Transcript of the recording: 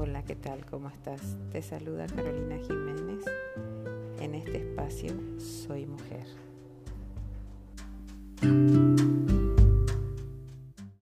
Hola, ¿qué tal? ¿Cómo estás? Te saluda Carolina Jiménez. En este espacio Soy Mujer.